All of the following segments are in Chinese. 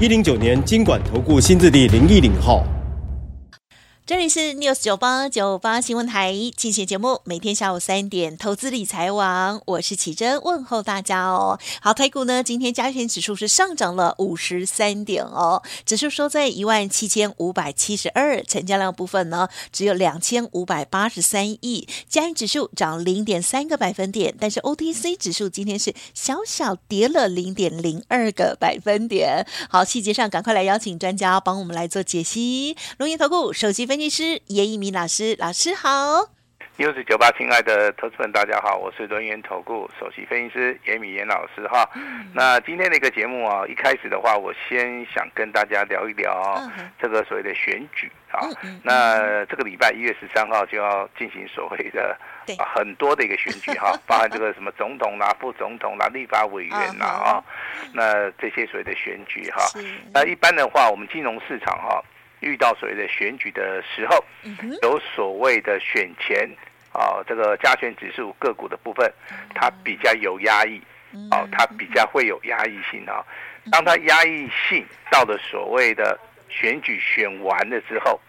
一零九年金管投顾新字第零一零号。这里是 News 九八九八新闻台进行节目，每天下午三点，投资理财网，我是启珍，问候大家哦。好，台股呢，今天加权指数是上涨了五十三点哦，指数收在一万七千五百七十二，成交量部分呢只有两千五百八十三亿，加权指数涨零点三个百分点，但是 OTC 指数今天是小小跌了零点零二个百分点。好，细节上赶快来邀请专家帮我们来做解析，龙岩投顾首席分分析师严一民老师，老师好。News 九八，亲爱的投资们，大家好，我是轮源投顾首席分析师严一民老师哈。嗯、那今天的一个节目啊，一开始的话，我先想跟大家聊一聊这个所谓的选举啊。嗯嗯、那这个礼拜一月十三号就要进行所谓的啊很多的一个选举哈，包含这个什么总统啦、副总统啦、立法委员啦啊，那这些所谓的选举哈。是那一般的话，我们金融市场哈。遇到所谓的选举的时候，有所谓的选前啊，这个加权指数个股的部分，它比较有压抑，哦，它比较会有压抑性啊。当它压抑性到了所谓的选举选完了之后，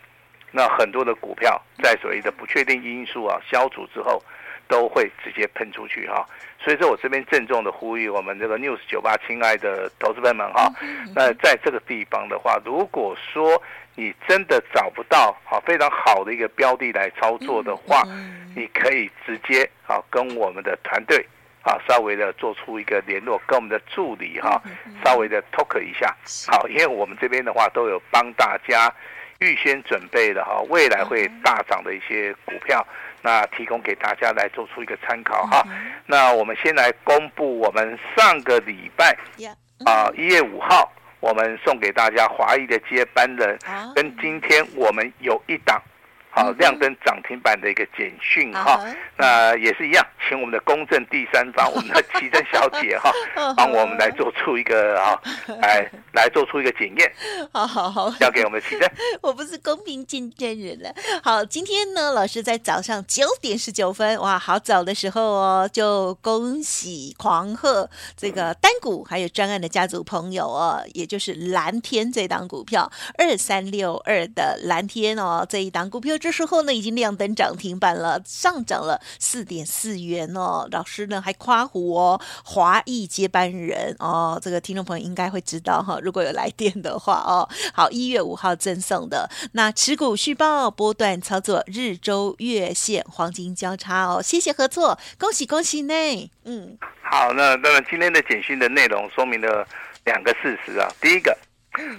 那很多的股票在所谓的不确定因素啊消除之后，都会直接喷出去哈。所以说我这边郑重的呼吁我们这个 News 九八亲爱的投资朋友们哈，那在这个地方的话，如果说你真的找不到好非常好的一个标的来操作的话，你可以直接啊跟我们的团队啊稍微的做出一个联络，跟我们的助理哈稍微的 talk 一下，好，因为我们这边的话都有帮大家预先准备的哈未来会大涨的一些股票，那提供给大家来做出一个参考哈。那我们先来公布我们上个礼拜啊一月五号。我们送给大家华裔的接班人，跟今天我们有一档。好，亮灯涨停板的一个简讯哈，那也是一样，请我们的公正第三方，我们的奇珍小姐哈，帮我们来做出一个啊，来来做出一个检验。好好好，交给我们的奇珍。我不是公平竞争人了。好，今天呢，老师在早上九点十九分，哇，好早的时候哦，就恭喜狂贺这个单股还有专案的家族朋友哦，也就是蓝天这档股票二三六二的蓝天哦，这一档股票。这时候呢，已经亮灯涨停板了，上涨了四点四元哦。老师呢还夸胡哦，华裔接班人哦，这个听众朋友应该会知道哈。如果有来电的话哦，好，一月五号赠送的那持股续报波段操作日周月线黄金交叉哦，谢谢合作，恭喜恭喜呢。嗯，好，那那么今天的简讯的内容说明了两个事实啊，第一个。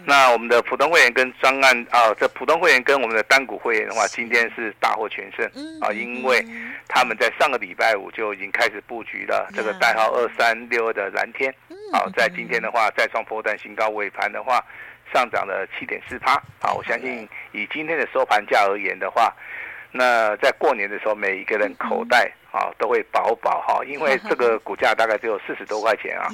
那我们的普通会员跟专案啊，这普通会员跟我们的单股会员的话，今天是大获全胜啊，因为他们在上个礼拜五就已经开始布局了这个代号二三六二的蓝天，好，在今天的话再创波段新高，尾盘的话上涨了七点四趴，啊，我相信以今天的收盘价而言的话。那在过年的时候，每一个人口袋啊都会饱饱哈，因为这个股价大概只有四十多块钱啊。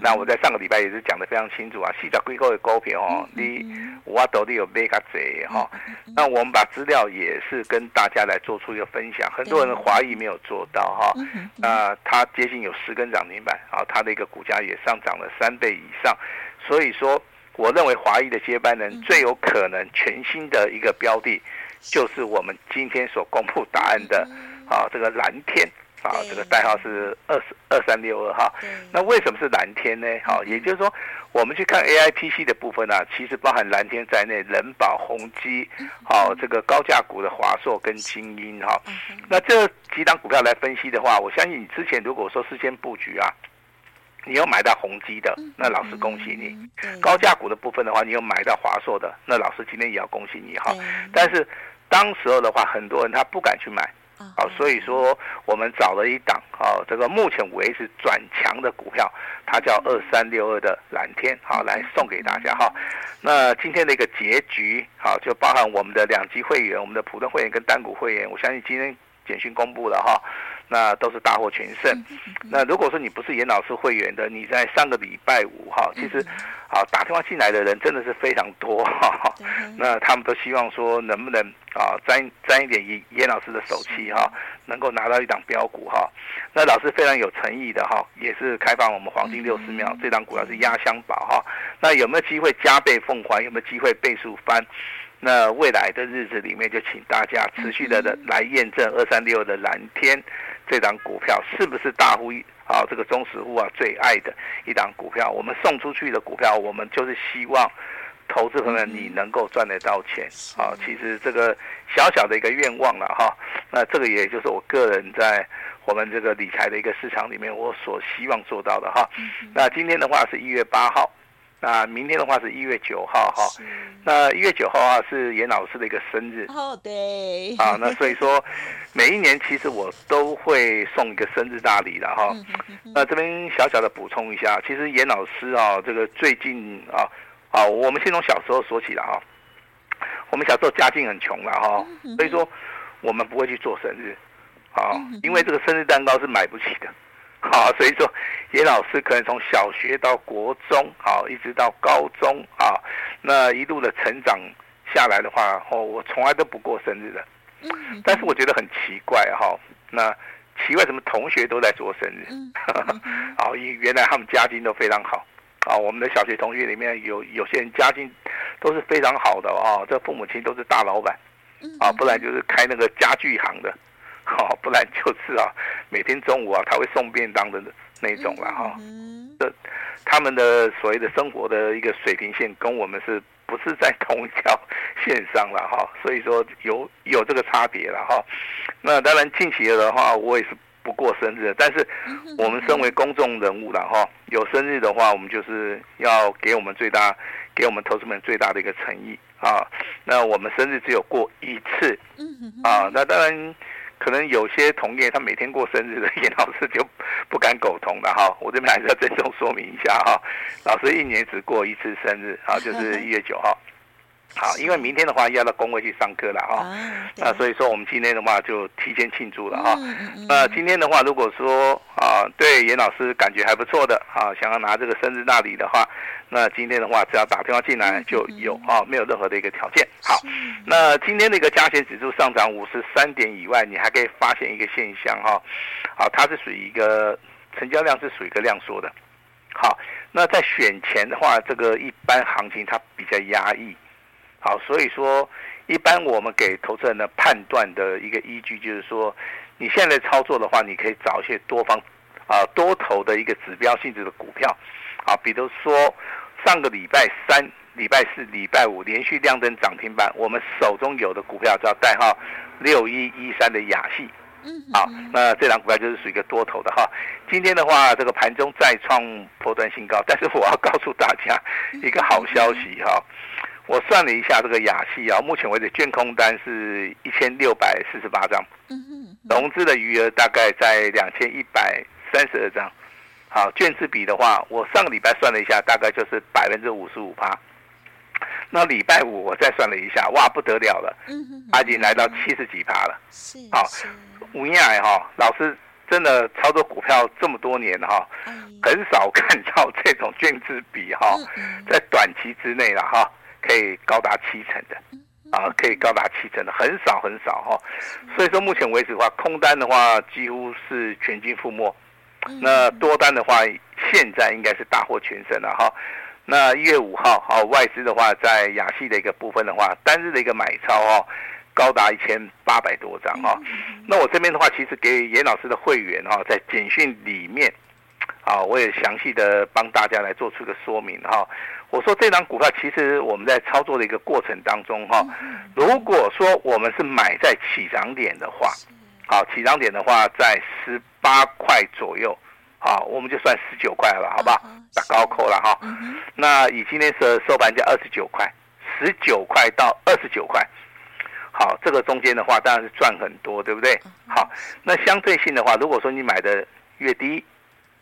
那我在上个礼拜也是讲得非常清楚啊，细找归购的股票哦，你我都有买个贼哈。那我们把资料也是跟大家来做出一个分享，很多人华裔没有做到哈。那它接近有十根涨停板啊，它的一个股价也上涨了三倍以上，所以说我认为华裔的接班人最有可能全新的一个标的。就是我们今天所公布答案的，啊，这个蓝天，啊，这个代号是二二三六二哈。那为什么是蓝天呢？好，也就是说，我们去看 AIPC 的部分呢，其实包含蓝天在内，人保、宏基，好，这个高价股的华硕跟精英哈。那这几档股票来分析的话，我相信你之前如果说事先布局啊。你有买到宏基的，那老师恭喜你。高价股的部分的话，你有买到华硕的，那老师今天也要恭喜你哈。但是当时候的话，很多人他不敢去买啊，所以说我们找了一档啊，这个目前为止转强的股票，它叫二三六二的蓝天，好，来送给大家哈。那今天的一个结局，好，就包含我们的两级会员、我们的普通会员跟单股会员，我相信今天简讯公布了哈。那都是大获全胜。那如果说你不是严老师会员的，你在上个礼拜五哈，其实啊打电话进来的人真的是非常多哈。那他们都希望说能不能啊沾沾一点严严老师的手气哈，能够拿到一档标股哈。那老师非常有诚意的哈，也是开放我们黄金六十秒，这档股票是压箱宝哈。那有没有机会加倍奉还？有没有机会倍数翻？那未来的日子里面，就请大家持续的来验证二三六的蓝天。这档股票是不是大户啊？这个中实户啊最爱的一档股票，我们送出去的股票，我们就是希望投资朋友们你能够赚得到钱啊。其实这个小小的一个愿望了哈。那这个也就是我个人在我们这个理财的一个市场里面，我所希望做到的哈。那今天的话是一月八号。那明天的话是一月九号哈，那一月九号啊是严老师的一个生日。哦，对。啊，那所以说每一年其实我都会送一个生日大礼的哈。那这边小小的补充一下，其实严老师啊，这个最近啊啊，我们先从小时候说起了哈。我们小时候家境很穷了哈，所以说我们不会去做生日啊，因为这个生日蛋糕是买不起的。好，所以说，严老师可能从小学到国中，好，一直到高中，啊，那一路的成长下来的话，哦，我从来都不过生日的。但是我觉得很奇怪，哈，那奇怪什么？同学都在做生日，啊，原来他们家境都非常好，啊，我们的小学同学里面有有些人家境都是非常好的，啊，这父母亲都是大老板，啊，不然就是开那个家具行的。好，不然就是啊，每天中午啊，他会送便当的那种了哈。这他们的所谓的生活的一个水平线，跟我们是不是在同一条线上了哈？所以说有有这个差别了哈。那当然近期的话，我也是不过生日，但是我们身为公众人物了哈，有生日的话，我们就是要给我们最大，给我们投资们最大的一个诚意啊。那我们生日只有过一次啊，那当然。可能有些同业他每天过生日的严老师就不敢苟同了哈，我这边还是要郑重说明一下哈，老师一年只过一次生日啊，就是一月九号。好，因为明天的话要到工会去上课了哈，那所以说我们今天的话就提前庆祝了哈。那今天的话，如果说啊对严老师感觉还不错的啊，想要拿这个生日大礼的话，那今天的话只要打电话进来就有啊，没有任何的一个条件。好，那今天的一个加权指数上涨五十三点以外，你还可以发现一个现象哈，好，它是属于一个成交量是属于一个量缩的。好，那在选前的话，这个一般行情它比较压抑。好，所以说，一般我们给投资人的判断的一个依据就是说，你现在操作的话，你可以找一些多方，啊多头的一个指标性质的股票，啊，比如说上个礼拜三、礼拜四、礼拜五连续亮灯涨停板，我们手中有的股票叫代号六一一三的雅戏。嗯，好，那这档股票就是属于一个多头的哈。今天的话，这个盘中再创波段新高，但是我要告诉大家一个好消息哈。我算了一下这个雅戏啊，目前为止卷空单是一千六百四十八张，融资的余额大概在两千一百三十二张。好，券资比的话，我上个礼拜算了一下，大概就是百分之五十五趴。那礼拜五我再算了一下，哇，不得了了，它已经来到七十几趴了。好，吴燕海哈，老师真的操作股票这么多年哈，很少看到这种券资比哈，在短期之内了哈。可以高达七成的，啊，可以高达七成的，很少很少哈，所以说目前为止的话，空单的话几乎是全军覆没，那多单的话，现在应该是大获全胜了哈。那一月五号，好，外资的话在亚细的一个部分的话，单日的一个买超哦，高达一千八百多张哈。那我这边的话，其实给严老师的会员哈，在简讯里面，啊，我也详细的帮大家来做出个说明哈。我说这档股票其实我们在操作的一个过程当中哈，如果说我们是买在起涨点的话，好，起涨点的话在十八块左右，好，我们就算十九块了，好不好？打高扣了哈。那以今天的收盘价二十九块，十九块到二十九块，好，这个中间的话当然是赚很多，对不对？好，那相对性的话，如果说你买的越低，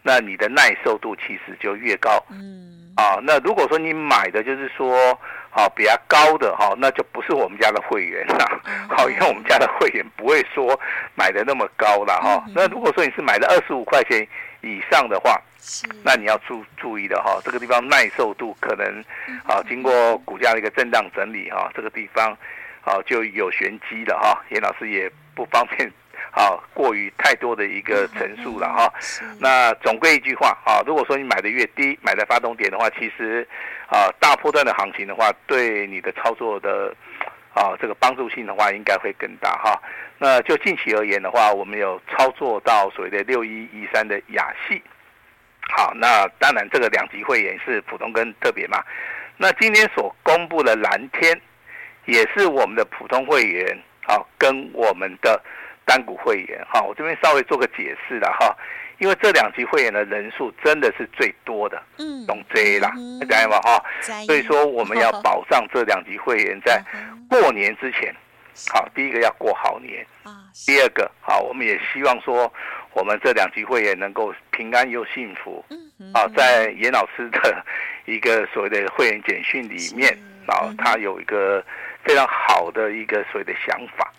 那你的耐受度其实就越高。嗯。啊，那如果说你买的就是说，好比较高的哈，那就不是我们家的会员啦。好，因为我们家的会员不会说买的那么高了哈。那如果说你是买的二十五块钱以上的话，那你要注注意的哈，这个地方耐受度可能啊，经过股价的一个震荡整理哈，这个地方啊就有玄机了哈。严老师也不方便。好，过于太多的一个陈述了哈。那总归一句话啊，如果说你买的越低，买在发动点的话，其实啊，大波段的行情的话，对你的操作的啊这个帮助性的话，应该会更大哈。那就近期而言的话，我们有操作到所谓的六一一三的亚细。好，那当然这个两级会员是普通跟特别嘛。那今天所公布的蓝天，也是我们的普通会员啊，跟我们的。单股会员哈，我这边稍微做个解释了哈，因为这两级会员的人数真的是最多的，嗯，懂这啦，明白吗？哈，所以说我们要 保障这两级会员在过年之前，好，第一个要过好年，第二个好，我们也希望说我们这两级会员能够平安又幸福，嗯啊，在严老师的一个所谓的会员简讯里面，啊，他有一个非常好的一个所谓的想法。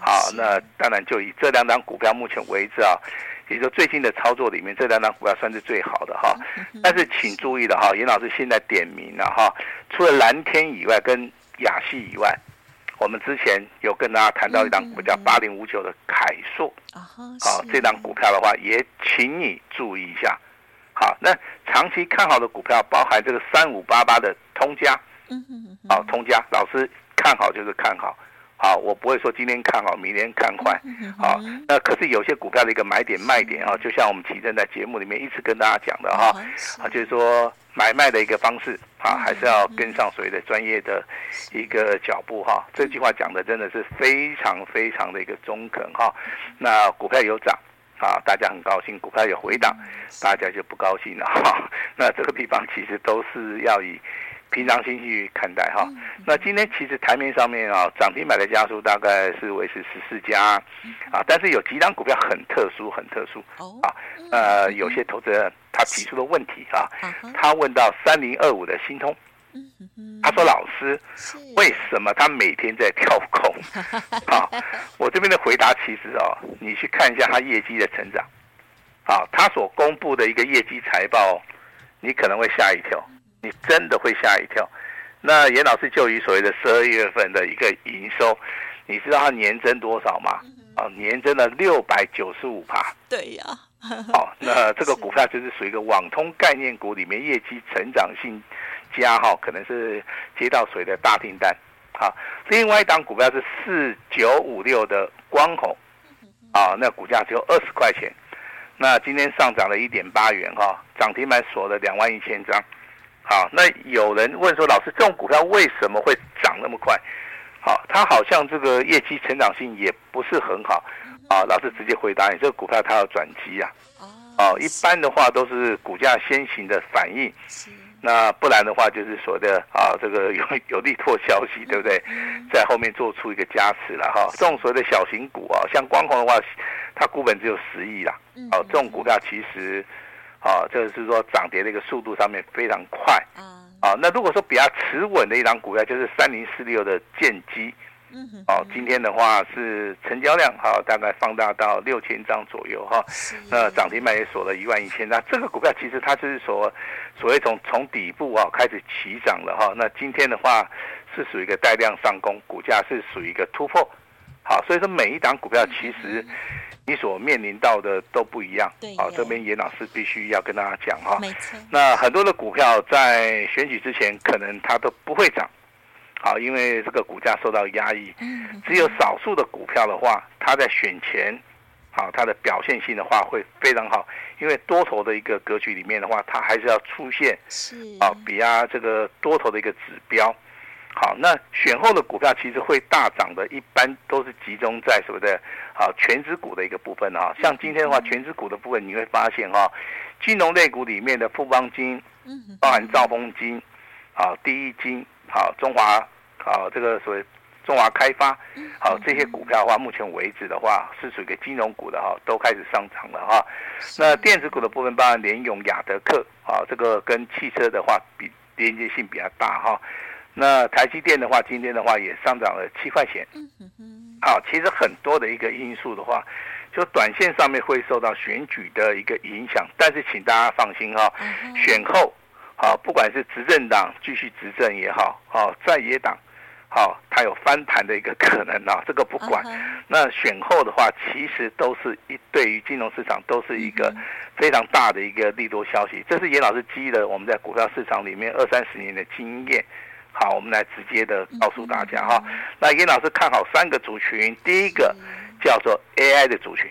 好，那当然就以这两档股票目前为止啊，也就最近的操作里面，这两档股票算是最好的哈。但是请注意了哈，严老师现在点名了哈，除了蓝天以外，跟雅戏以外，我们之前有跟大家谈到一档股票八零五九的凯硕。啊，好，这档股票的话也请你注意一下。好，那长期看好的股票包含这个三五八八的通家，嗯嗯好，通家老师看好就是看好。好，我不会说今天看好，明天看坏。好，那可是有些股票的一个买点卖点啊，就像我们奇正在节目里面一直跟大家讲的哈，啊，就是说买卖的一个方式啊，还是要跟上所谓的专业的一个脚步哈。这句话讲的真的是非常非常的一个中肯哈。那股票有涨啊，大家很高兴；股票有回档，大家就不高兴了哈。那这个地方其实都是要以。平常心去看待哈，那今天其实台面上面啊，涨停板的家数大概是维持十四家，啊，但是有几档股票很特殊，很特殊。啊，呃，有些投资人他提出的问题啊，他问到三零二五的新通，他说老师，为什么他每天在跳空？啊，我这边的回答其实哦，你去看一下他业绩的成长，啊，他所公布的一个业绩财报，你可能会吓一跳。你真的会吓一跳。那严老师就以所谓的十二月份的一个营收，你知道它年增多少吗？啊，年增了六百九十五趴。对呀。好，那这个股票就是属于一个网通概念股里面业绩成长性加哈，可能是接到谁的大订单。好，另外一档股票是四九五六的光弘，啊，那股价只有二十块钱，那今天上涨了一点八元哈，涨停板锁了两万一千张。好，那有人问说，老师，这种股票为什么会涨那么快？好，它好像这个业绩成长性也不是很好。啊，老师直接回答你，这个股票它要转机啊。哦，一般的话都是股价先行的反应，那不然的话就是所谓的啊，这个有 有利拓消息，对不对？在后面做出一个加持了哈。这种所谓的小型股啊，像光弘的话，它股本只有十亿啦。哦，这种股票其实。啊，这是说涨跌的一个速度上面非常快。啊，那如果说比较持稳的一档股票，就是三零四六的建机。嗯哼。哦，今天的话是成交量哈，大概放大到六千张左右哈。那涨停板也锁了一万一千张。这个股票其实它就是说，所谓从从底部啊开始起涨了哈。那今天的话是属于一个带量上攻，股价是属于一个突破。好，所以说每一档股票其实。你所面临到的都不一样，好，这边严老师必须要跟大家讲哈。没错。那很多的股票在选举之前，可能它都不会涨，好，因为这个股价受到压抑。嗯。只有少数的股票的话，它在选前，好，它的表现性的话会非常好，因为多头的一个格局里面的话，它还是要出现是啊，比啊这个多头的一个指标。好，那选后的股票其实会大涨的，一般都是集中在什么的？好，全值股的一个部分啊。像今天的话，全值股的部分你会发现哈，金融类股里面的富邦金，包含兆丰金，好，第一金，好，中华，好，这个所谓中华开发，好这些股票的话，目前为止的话是属于个金融股的哈，都开始上涨了哈。那电子股的部分，包含联咏、亚德克啊，这个跟汽车的话比连接性比较大哈。那台积电的话，今天的话也上涨了七块钱。好，其实很多的一个因素的话，就短线上面会受到选举的一个影响，但是请大家放心哈，选后。好，不管是执政党继续执政也好，好在野党，好，它有翻盘的一个可能啊，这个不管。那选后的话，其实都是一对于金融市场都是一个非常大的一个利多消息。这是严老师基于了我们在股票市场里面二三十年的经验。好，我们来直接的告诉大家哈。那严老师看好三个族群，第一个叫做 AI 的族群。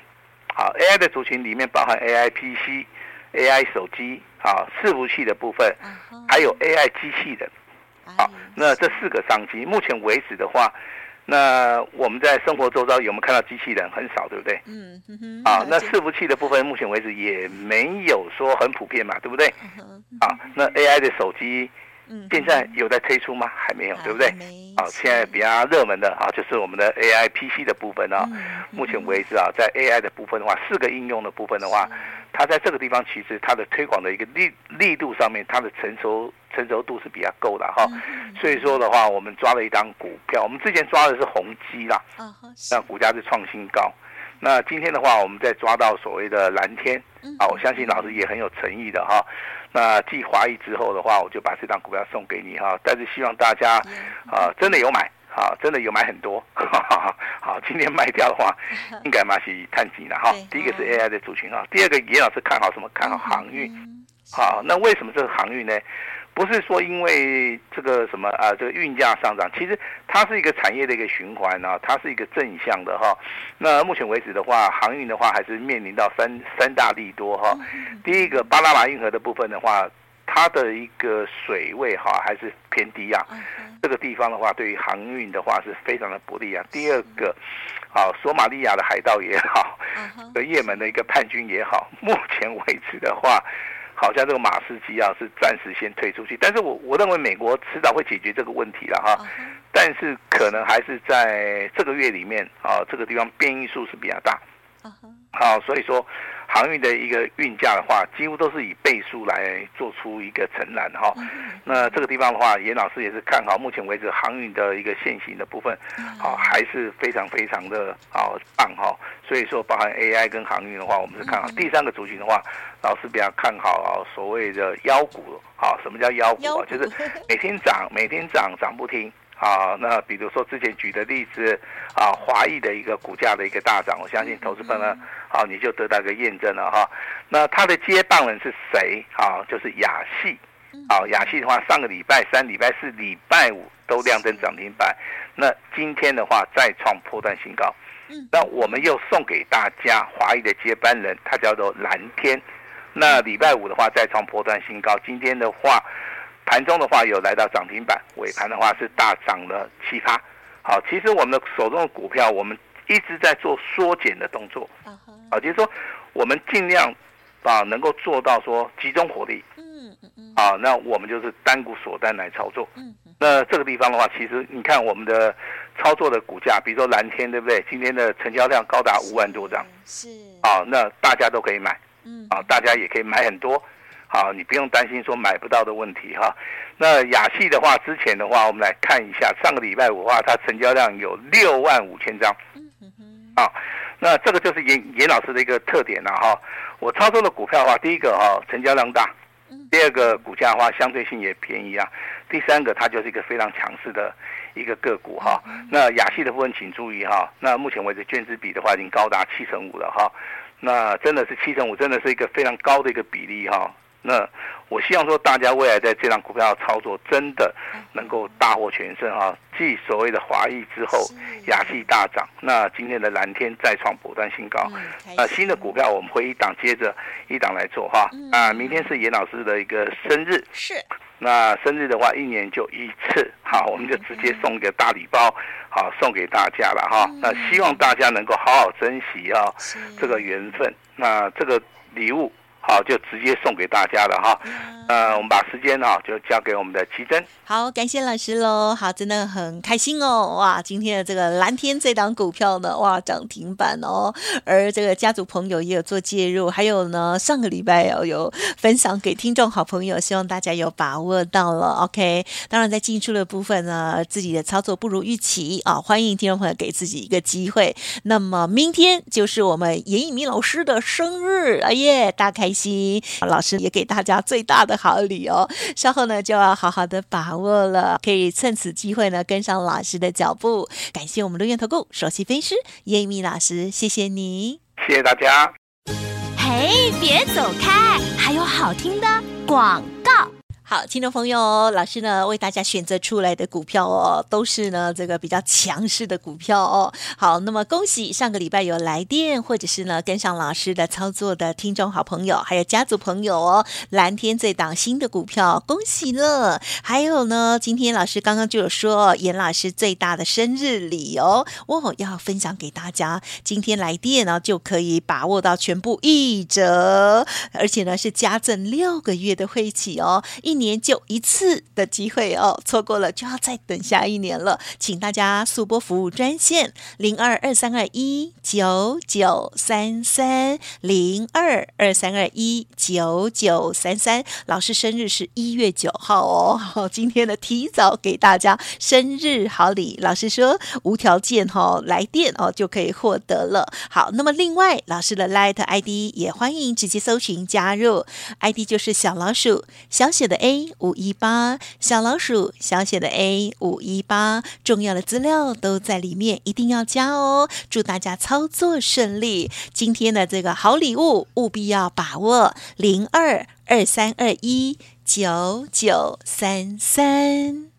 好，AI 的族群里面包含 AI PC、AI 手机。啊，伺服器的部分，还有 AI 机器人，好，那这四个商机，目前为止的话，那我们在生活周遭有没有看到机器人？很少，对不对？嗯嗯啊，那伺服器的部分，目前为止也没有说很普遍嘛，对不对？啊，那 AI 的手机。现在有在推出吗？还没有，对不对？好，现在比较热门的啊，就是我们的 AI PC 的部分啊。目前为止啊，在 AI 的部分的话，四个应用的部分的话，它在这个地方其实它的推广的一个力力度上面，它的成熟成熟度是比较够的哈。所以说的话，我们抓了一张股票，我们之前抓的是宏基啦，那股价是创新高。那今天的话，我们再抓到所谓的蓝天啊，我相信老师也很有诚意的哈。那继华裔之后的话，我就把这张股票送给你哈。但是希望大家啊，真的有买啊，真的有买很多。好，今天卖掉的话，应该嘛是探底了哈。第一个是 AI 的族群哈，第二个严老师看好什么？看好航运。好，那为什么这个航运呢？不是说因为这个什么啊，这个运价上涨，其实它是一个产业的一个循环啊，它是一个正向的哈。那目前为止的话，航运的话还是面临到三三大利多哈。第一个巴拿马运河的部分的话，它的一个水位哈还是偏低啊，这个地方的话对于航运的话是非常的不利啊。第二个，啊，索马利亚的海盗也好，和也门的一个叛军也好，目前为止的话。好像这个马斯基啊是暂时先退出去，但是我我认为美国迟早会解决这个问题了哈，但是可能还是在这个月里面啊，这个地方变异数是比较大，好，所以说。航运的一个运价的话，几乎都是以倍数来做出一个承揽哈。那这个地方的话，严老师也是看好，目前为止航运的一个现行的部分，好还是非常非常的好棒哈。所以说，包含 AI 跟航运的话，我们是看好。第三个族群的话，老师比较看好啊，所谓的妖股啊，什么叫妖股啊？就是每天涨，每天涨，涨不停。啊，那比如说之前举的例子啊，华裔的一个股价的一个大涨，我相信投资朋友呢，啊，你就得到一个验证了哈。那他的接棒人是谁？啊，就是亚细。啊，亚细的话，上个礼拜三、礼拜四、礼拜五都亮灯涨停板。那今天的话再创破断新高。那我们又送给大家华裔的接班人，他叫做蓝天。那礼拜五的话再创波段新高。今天的话。盘中的话有来到涨停板，尾盘的话是大涨了七趴。好，其实我们的手中的股票，我们一直在做缩减的动作。啊，就是说我们尽量啊能够做到说集中火力。嗯嗯啊，那我们就是单股锁单来操作。嗯。那这个地方的话，其实你看我们的操作的股价，比如说蓝天，对不对？今天的成交量高达五万多张。是。啊，那大家都可以买。嗯。啊，大家也可以买很多。好，你不用担心说买不到的问题哈。那亚细的话，之前的话，我们来看一下，上个礼拜五的话，它成交量有六万五千张。嗯嗯啊，那这个就是严严老师的一个特点了哈。我操作的股票的话，第一个哈，成交量大；第二个股价的话，相对性也便宜啊；第三个，它就是一个非常强势的一个个股哈。那亚细的部分请注意哈。那目前为止，券资比的话已经高达七成五了哈。那真的是七成五，真的是一个非常高的一个比例哈。那我希望说，大家未来在这档股票操作，真的能够大获全胜啊！继所谓的华裔之后，亚细大涨，那今天的蓝天再创波段新高。那新的股票我们会一档接着一档来做哈。啊，明天是严老师的一个生日，是。那生日的话，一年就一次，好，我们就直接送一个大礼包，好，送给大家了哈。那希望大家能够好好珍惜啊，这个缘分。那这个礼物。好，就直接送给大家了哈。呃，我们把时间啊就交给我们的奇珍。好，感谢老师喽。好，真的很开心哦。哇，今天的这个蓝天这档股票呢，哇，涨停板哦。而这个家族朋友也有做介入，还有呢，上个礼拜哦有分享给听众好朋友，希望大家有把握到了。OK，当然在进出的部分呢，自己的操作不如预期啊，欢迎听众朋友给自己一个机会。那么明天就是我们严以明老师的生日，哎耶，大开心！老师也给大家最大的好礼哦，稍后呢就要好好的把握了，可以趁此机会呢跟上老师的脚步。感谢我们龙彦投顾首席分析师叶一米老师，谢谢你，谢谢大家。嘿，别走开，还有好听的广告。好，听众朋友，老师呢为大家选择出来的股票哦，都是呢这个比较强势的股票哦。好，那么恭喜上个礼拜有来电或者是呢跟上老师的操作的听众好朋友，还有家族朋友哦。蓝天这档新的股票，恭喜了。还有呢，今天老师刚刚就有说严老师最大的生日礼哦，哦要分享给大家。今天来电呢就可以把握到全部一折，而且呢是加赠六个月的会期哦，一。年就一次的机会哦，错过了就要再等下一年了。请大家速拨服务专线零二二三二一九九三三零二二三二一九九三三。老师生日是一月九号哦，今天的提早给大家生日好礼。老师说无条件哈来电哦就可以获得了。好，那么另外老师的 Light ID 也欢迎直接搜寻加入，ID 就是小老鼠小写的 A。A 五一八小老鼠小写的 A 五一八，重要的资料都在里面，一定要加哦！祝大家操作顺利，今天的这个好礼物务必要把握零二二三二一九九三三。